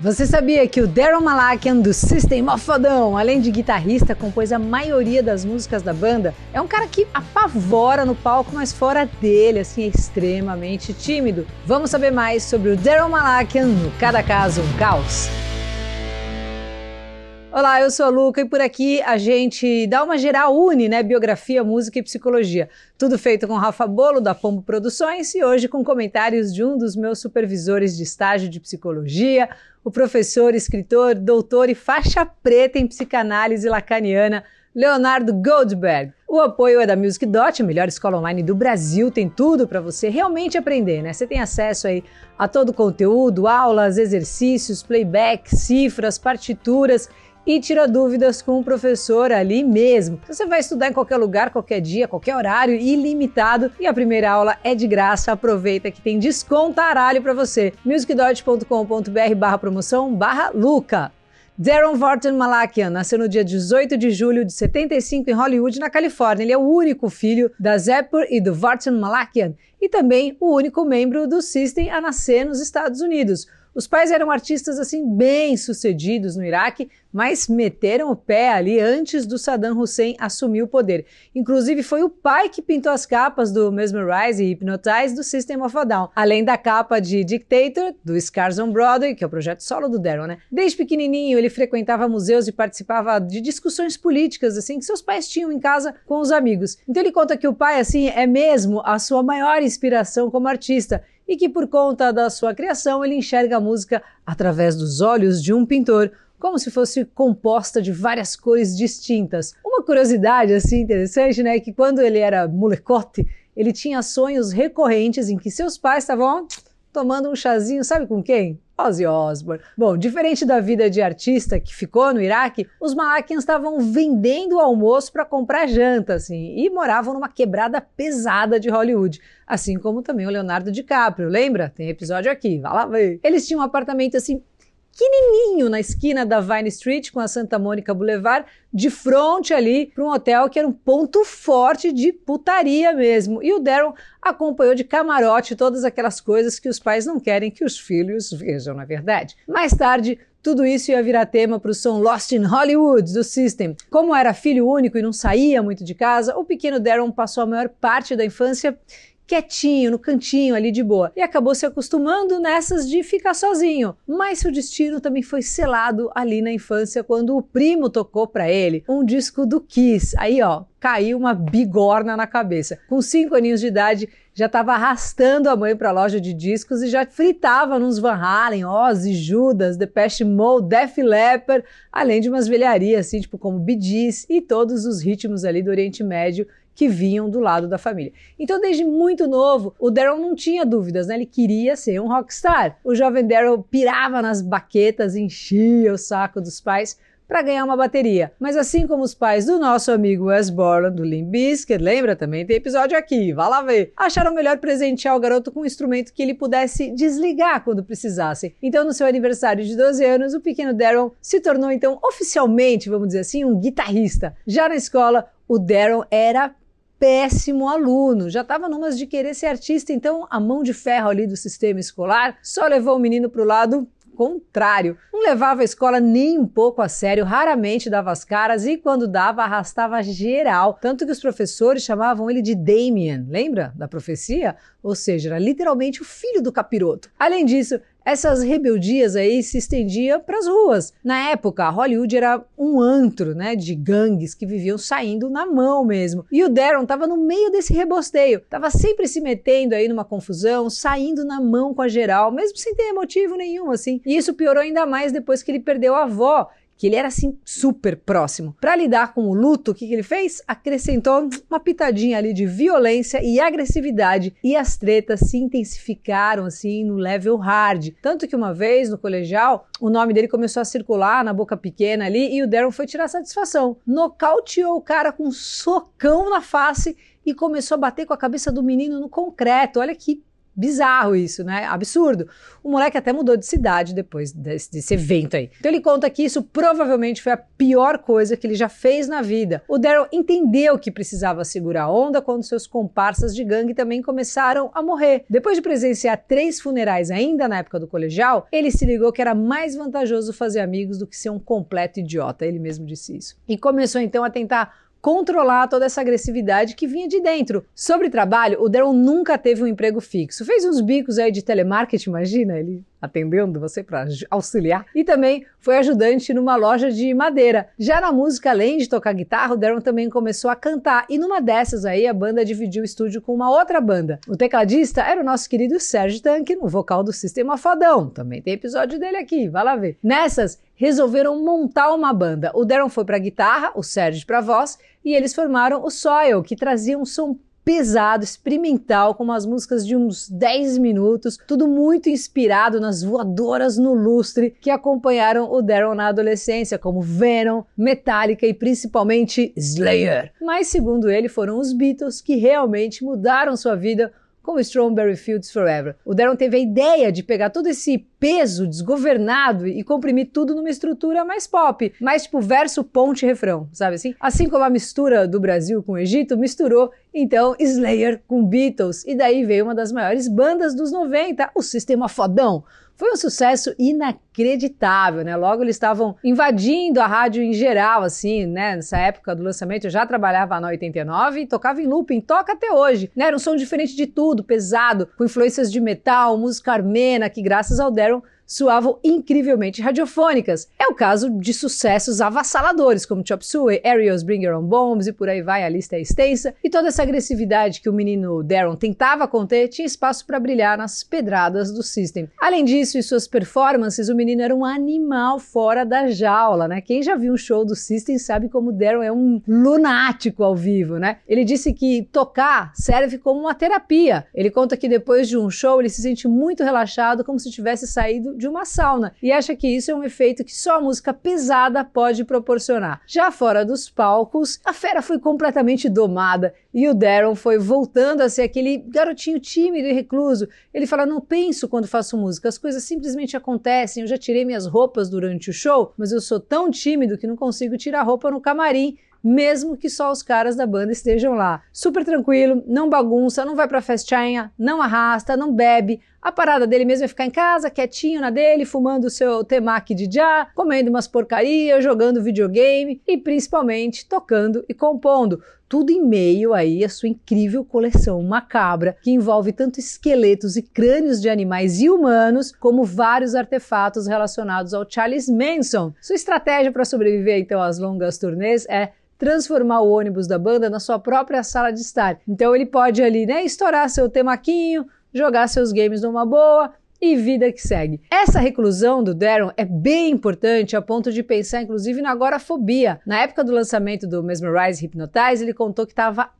Você sabia que o Daryl Malakian do System of Down, além de guitarrista, compôs a maioria das músicas da banda? É um cara que apavora no palco, mas fora dele, assim, é extremamente tímido. Vamos saber mais sobre o Daryl Malakian no Cada Caso um Caos. Olá, eu sou a Luca e por aqui a gente dá uma geral une, né? Biografia, música e psicologia. Tudo feito com Rafa Bolo da Pombo Produções e hoje com comentários de um dos meus supervisores de estágio de psicologia, o professor, escritor, doutor e faixa preta em psicanálise lacaniana, Leonardo Goldberg. O apoio é da Music Dot, a melhor escola online do Brasil, tem tudo para você realmente aprender, né? Você tem acesso aí a todo o conteúdo, aulas, exercícios, playback, cifras, partituras e tira dúvidas com o professor ali mesmo. Você vai estudar em qualquer lugar, qualquer dia, qualquer horário, ilimitado e a primeira aula é de graça. Aproveita que tem descontaralho para você. musicdot.com.br barra promoção barra Luca. Darren Vorten Malakian nasceu no dia 18 de julho de 75 em Hollywood, na Califórnia. Ele é o único filho da Zephyr e do Vorten Malakian e também o único membro do System a nascer nos Estados Unidos. Os pais eram artistas assim bem sucedidos no Iraque, mas meteram o pé ali antes do Saddam Hussein assumir o poder. Inclusive foi o pai que pintou as capas do Mesmerize e Hypnotize do System of a Down, além da capa de Dictator do Scars on Broadway, que é o projeto solo do Daryl, né? Desde pequenininho ele frequentava museus e participava de discussões políticas assim que seus pais tinham em casa com os amigos. Então ele conta que o pai assim é mesmo a sua maior inspiração como artista e que por conta da sua criação ele enxerga a música através dos olhos de um pintor, como se fosse composta de várias cores distintas. Uma curiosidade assim interessante, né, é que quando ele era molecote, ele tinha sonhos recorrentes em que seus pais estavam tomando um chazinho, sabe com quem? Ozzy Osbourne. Bom, diferente da vida de artista que ficou no Iraque, os Malakians estavam vendendo o almoço para comprar janta, assim, e moravam numa quebrada pesada de Hollywood, assim como também o Leonardo DiCaprio, lembra? Tem episódio aqui, vai lá ver. Eles tinham um apartamento assim pequenininho na esquina da Vine Street com a Santa Mônica Boulevard, de frente ali para um hotel que era um ponto forte de putaria mesmo. E o Daryl acompanhou de camarote todas aquelas coisas que os pais não querem que os filhos vejam, na é verdade. Mais tarde, tudo isso ia virar tema para o som Lost in Hollywood do System. Como era filho único e não saía muito de casa, o pequeno Darren passou a maior parte da infância quietinho, no cantinho ali de boa. E acabou se acostumando nessas de ficar sozinho. Mas seu destino também foi selado ali na infância quando o primo tocou para ele um disco do Kiss. Aí, ó, caiu uma bigorna na cabeça. Com cinco aninhos de idade, já estava arrastando a mãe para a loja de discos e já fritava nos Van Halen, Ozzy, Judas, Depeche Mode, Def Leppard, além de umas velharias assim, tipo como Bee Gees e todos os ritmos ali do Oriente Médio que vinham do lado da família. Então, desde muito novo, o Daryl não tinha dúvidas, né? Ele queria ser um rockstar. O jovem Daryl pirava nas baquetas, enchia o saco dos pais para ganhar uma bateria. Mas assim como os pais do nosso amigo Wes Borland, do Limp Bizkit, lembra? Também tem episódio aqui, vá lá ver. Acharam melhor presentear o garoto com um instrumento que ele pudesse desligar quando precisasse. Então, no seu aniversário de 12 anos, o pequeno Daryl se tornou então oficialmente, vamos dizer assim, um guitarrista. Já na escola, o Daryl era péssimo aluno, já estava numas de querer ser artista, então a mão de ferro ali do sistema escolar só levou o menino para o lado contrário. Não levava a escola nem um pouco a sério, raramente dava as caras e quando dava arrastava geral, tanto que os professores chamavam ele de Damien, lembra da profecia? Ou seja, era literalmente o filho do capiroto. Além disso, essas rebeldias aí se estendiam para as ruas. Na época, Hollywood era um antro, né, de gangues que viviam saindo na mão mesmo. E o Darren estava no meio desse rebosteio, estava sempre se metendo aí numa confusão, saindo na mão com a geral, mesmo sem ter motivo nenhum assim. E isso piorou ainda mais depois que ele perdeu a avó, que ele era assim super próximo. Para lidar com o luto, o que, que ele fez? Acrescentou uma pitadinha ali de violência e agressividade e as tretas se intensificaram assim no level hard. Tanto que uma vez no colegial, o nome dele começou a circular na boca pequena ali e o Darren foi tirar satisfação. Nocauteou o cara com um socão na face e começou a bater com a cabeça do menino no concreto. Olha que bizarro isso, né? Absurdo. O moleque até mudou de cidade depois desse, desse, evento aí. Então ele conta que isso provavelmente foi a pior coisa que ele já fez na vida. O Daryl entendeu que precisava segurar a onda quando seus comparsas de gangue também começaram a morrer. Depois de presenciar três funerais ainda na época do colegial, ele se ligou que era mais vantajoso fazer amigos do que ser um completo idiota. Ele mesmo disse isso. E começou então a tentar controlar toda essa agressividade que vinha de dentro. Sobre trabalho, o Daryl nunca teve um emprego fixo. Fez uns bicos aí de telemarketing, imagina, ele atendendo você para auxiliar. E também foi ajudante numa loja de madeira. Já na música, além de tocar guitarra, o Darren também começou a cantar. E numa dessas aí, a banda dividiu o estúdio com uma outra banda. O tecladista era o nosso querido Sérgio Tanque, no vocal do Sistema Fodão. Também tem episódio dele aqui, vai lá ver. Nessas, resolveram montar uma banda. O Darren foi para guitarra, o Sérgio para voz, e eles formaram o Soil, que trazia um som pesado, experimental, com umas músicas de uns 10 minutos, tudo muito inspirado nas voadoras no lustre que acompanharam o Daryl na adolescência, como Venom, Metallica e principalmente Slayer. Mas, segundo ele, foram os Beatles que realmente mudaram sua vida com Strawberry Fields Forever. O Darren teve a ideia de pegar todo esse peso desgovernado e comprimir tudo numa estrutura mais pop, mais tipo verso, ponte, refrão, sabe assim? Assim como a mistura do Brasil com o Egito misturou então Slayer com Beatles e daí veio uma das maiores bandas dos 90, o Sistema Fodão. Foi um sucesso inacreditável, né? Logo eles estavam invadindo a rádio em geral, assim, né? Nessa época do lançamento eu já trabalhava na 89 e tocava em looping, toca até hoje, né? Era um som diferente de tudo, pesado, com influências de metal, música armena, que graças ao Daryl soavam incrivelmente radiofônicas. É o caso de sucessos avassaladores, como Chop Suey, Ariel's Bring Your Own Bombs e por aí vai, a lista é extensa. E toda essa agressividade que o menino Darren tentava conter tinha espaço para brilhar nas pedradas do System. Além disso, em suas performances, o menino era um animal fora da jaula, né? Quem já viu um show do System sabe como Darren é um lunático ao vivo, né? Ele disse que tocar serve como uma terapia. Ele conta que depois de um show ele se sente muito relaxado, como se tivesse saído de uma sauna e acha que isso é um efeito que só a música pesada pode proporcionar. Já fora dos palcos, a fera foi completamente domada e o Darren foi voltando a ser aquele garotinho tímido e recluso. Ele fala: Não penso quando faço música, as coisas simplesmente acontecem. Eu já tirei minhas roupas durante o show, mas eu sou tão tímido que não consigo tirar roupa no camarim mesmo que só os caras da banda estejam lá. Super tranquilo, não bagunça, não vai pra festinha, não arrasta, não bebe. A parada dele mesmo é ficar em casa, quietinho na dele, fumando o seu temaki de já, comendo umas porcarias, jogando videogame e principalmente tocando e compondo. Tudo em meio aí à sua incrível coleção macabra, que envolve tanto esqueletos e crânios de animais e humanos, como vários artefatos relacionados ao Charles Manson. Sua estratégia para sobreviver então às longas turnês é transformar o ônibus da banda na sua própria sala de estar. Então ele pode ali, né, estourar seu temaquinho, jogar seus games numa boa e vida que segue. Essa reclusão do Darren é bem importante a ponto de pensar inclusive na agorafobia. Na época do lançamento do Mesmerize Hypnotize, ele contou que estava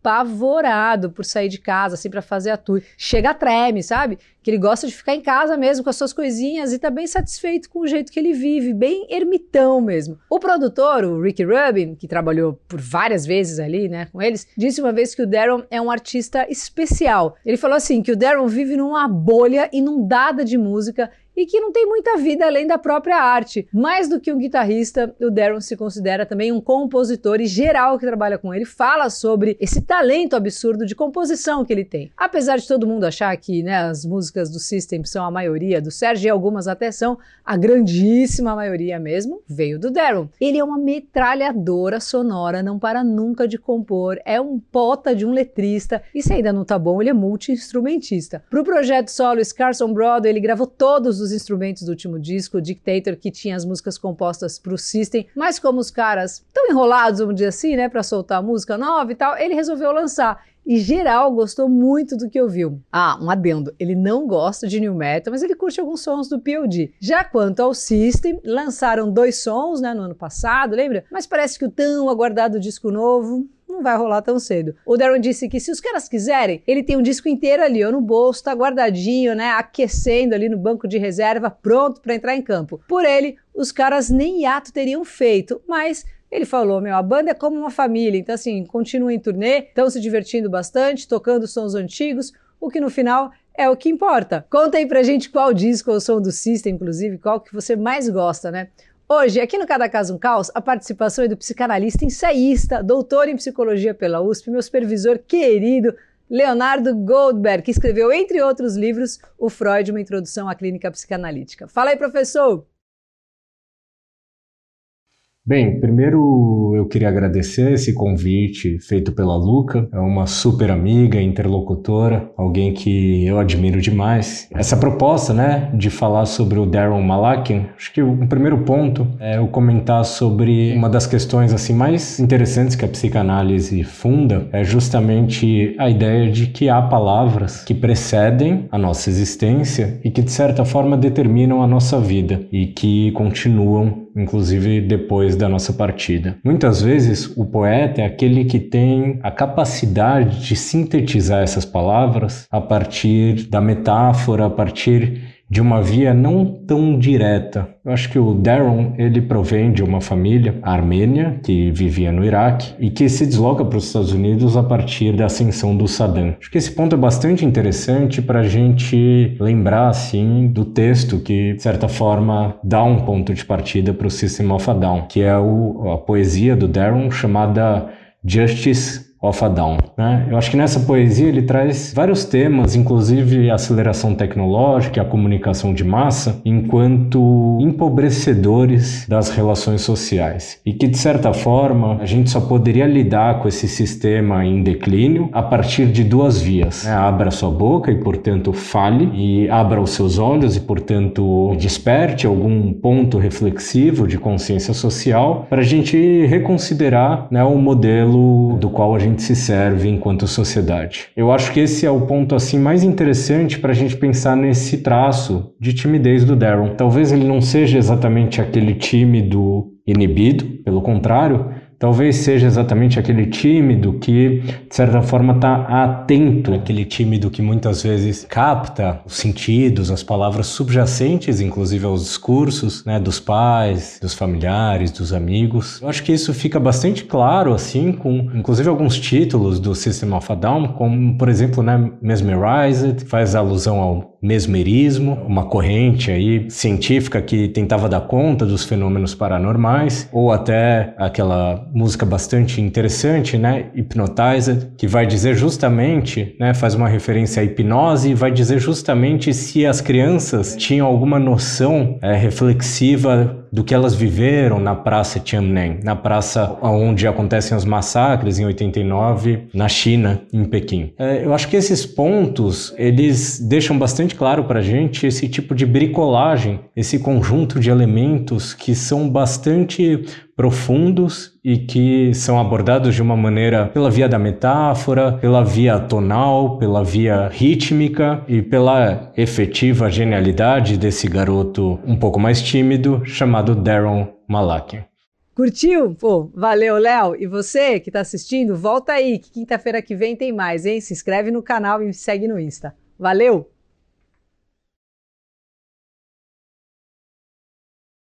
apavorado por sair de casa, assim, para fazer a tour. Chega a treme, sabe? Que ele gosta de ficar em casa mesmo com as suas coisinhas e tá bem satisfeito com o jeito que ele vive, bem ermitão mesmo. O produtor, o Ricky Rubin, que trabalhou por várias vezes ali, né, com eles, disse uma vez que o Darren é um artista especial. Ele falou assim que o Darren vive numa bolha inundada de música e que não tem muita vida além da própria arte. Mais do que um guitarrista, o Darren se considera também um compositor e geral que trabalha com ele fala sobre esse talento absurdo de composição que ele tem. Apesar de todo mundo achar que né, as músicas do System são a maioria do Sérgio e algumas até são, a grandíssima maioria mesmo veio do Darren. Ele é uma metralhadora sonora, não para nunca de compor, é um pota de um letrista e se ainda não tá bom, ele é multi-instrumentista. Pro projeto solo Scars on Broadway, ele gravou todos os instrumentos do último disco, o Dictator, que tinha as músicas compostas pro System, mas como os caras estão enrolados, vamos dizer assim, né, para soltar a música nova e tal, ele resolveu lançar e geral gostou muito do que ouviu. Ah, um adendo, ele não gosta de new metal, mas ele curte alguns sons do POD. Já quanto ao System, lançaram dois sons, né, no ano passado, lembra? Mas parece que o tão aguardado disco novo não vai rolar tão cedo. O Darren disse que se os caras quiserem, ele tem um disco inteiro ali, ó, no bolso, tá guardadinho, né, aquecendo ali no banco de reserva, pronto para entrar em campo. Por ele, os caras nem hiato teriam feito, mas ele falou: meu, a banda é como uma família, então assim, continua em turnê, estão se divertindo bastante, tocando sons antigos, o que no final é o que importa. Conta aí pra gente qual disco ou som do System, inclusive, qual que você mais gosta, né? Hoje, aqui no Cada Caso um Caos, a participação é do psicanalista ensaísta, doutor em psicologia pela USP, meu supervisor querido, Leonardo Goldberg, que escreveu, entre outros livros, O Freud, uma introdução à clínica psicanalítica. Fala aí, professor! Bem, primeiro eu queria agradecer esse convite feito pela Luca, é uma super amiga, interlocutora, alguém que eu admiro demais. Essa proposta, né, de falar sobre o Darren Malakian, acho que o primeiro ponto é eu comentar sobre uma das questões assim mais interessantes que a psicanálise funda, é justamente a ideia de que há palavras que precedem a nossa existência e que de certa forma determinam a nossa vida e que continuam inclusive depois da nossa partida. Muitas vezes o poeta é aquele que tem a capacidade de sintetizar essas palavras a partir da metáfora, a partir de uma via não tão direta. Eu acho que o Darren ele provém de uma família armênia que vivia no Iraque e que se desloca para os Estados Unidos a partir da ascensão do Saddam. Acho que esse ponto é bastante interessante para a gente lembrar assim do texto que de certa forma dá um ponto de partida para o System of a Down, que é o, a poesia do Darren chamada Justice of a Down. Né? Eu acho que nessa poesia ele traz vários temas, inclusive a aceleração tecnológica a comunicação de massa, enquanto empobrecedores das relações sociais. E que, de certa forma, a gente só poderia lidar com esse sistema em declínio a partir de duas vias. Né? Abra sua boca e, portanto, fale, e abra os seus olhos e, portanto, desperte algum ponto reflexivo de consciência social para a gente reconsiderar né, o modelo do qual a gente gente se serve enquanto sociedade. Eu acho que esse é o ponto assim mais interessante para a gente pensar nesse traço de timidez do Darren. Talvez ele não seja exatamente aquele tímido inibido, pelo contrário, Talvez seja exatamente aquele tímido que, de certa forma, está atento, aquele tímido que muitas vezes capta os sentidos, as palavras subjacentes, inclusive aos discursos né, dos pais, dos familiares, dos amigos. Eu acho que isso fica bastante claro, assim, com inclusive alguns títulos do System of a Down, como, por exemplo, né, Mesmerized, faz alusão ao mesmerismo, uma corrente aí científica que tentava dar conta dos fenômenos paranormais, ou até aquela música bastante interessante, né, Hypnotized, que vai dizer justamente, né, faz uma referência à hipnose e vai dizer justamente se as crianças tinham alguma noção é, reflexiva do que elas viveram na Praça Tiananmen, na praça onde acontecem os massacres em 89 na China, em Pequim. É, eu acho que esses pontos eles deixam bastante claro para a gente esse tipo de bricolagem, esse conjunto de elementos que são bastante profundos e que são abordados de uma maneira pela via da metáfora, pela via tonal, pela via rítmica e pela efetiva genialidade desse garoto um pouco mais tímido chamado Darren Malakian. Curtiu? Pô, valeu, Léo. E você que está assistindo, volta aí, que quinta-feira que vem tem mais, hein? Se inscreve no canal e me segue no Insta. Valeu!